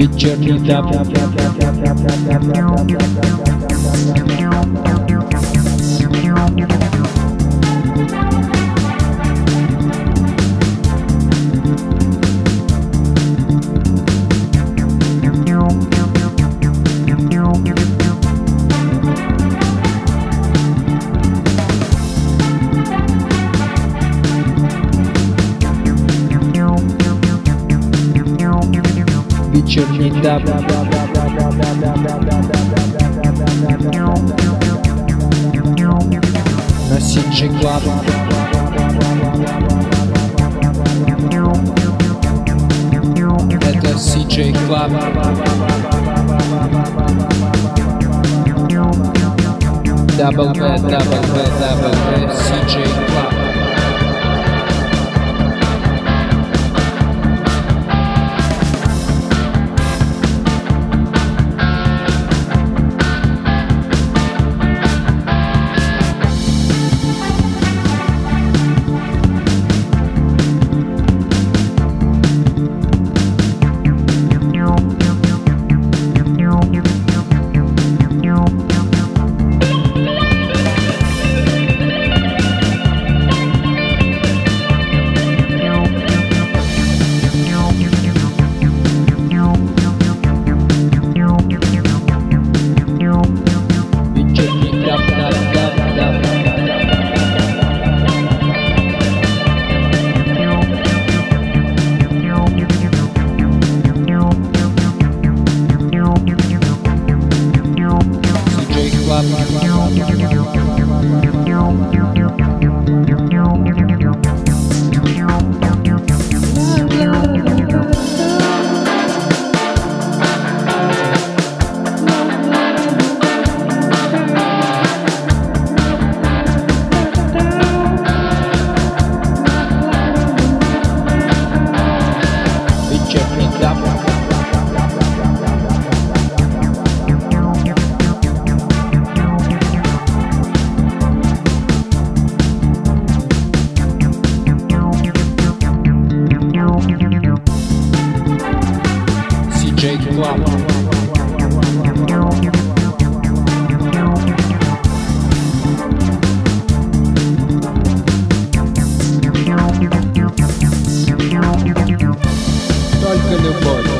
Вечерний даб. Вечерний даб. На Club. Это CJ Club. www.CJ Club. Michael Bond.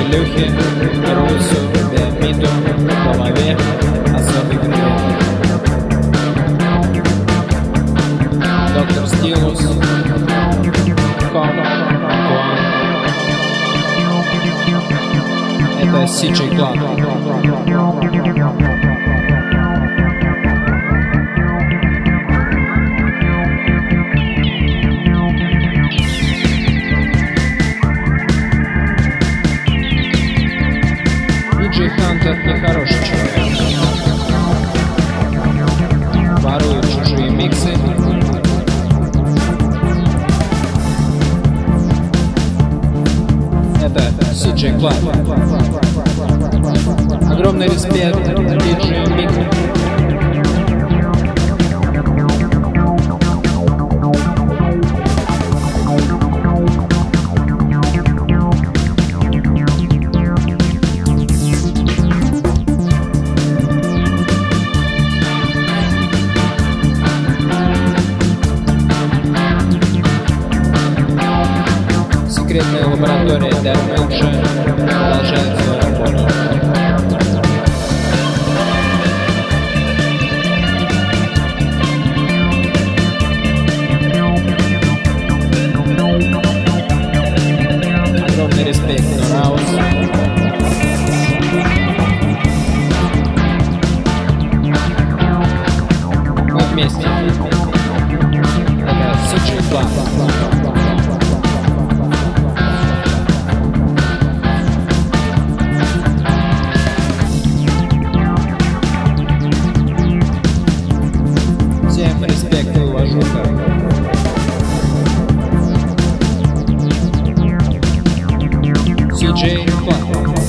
Илюхе, Русу, Леониду, Голове, особый привет. Доктор Стилус, Ком. Это CJ Club. Огромный респект диджею Мику. Секретная лаборатория Дармилджа продолжает свою работу. Jane Fuck.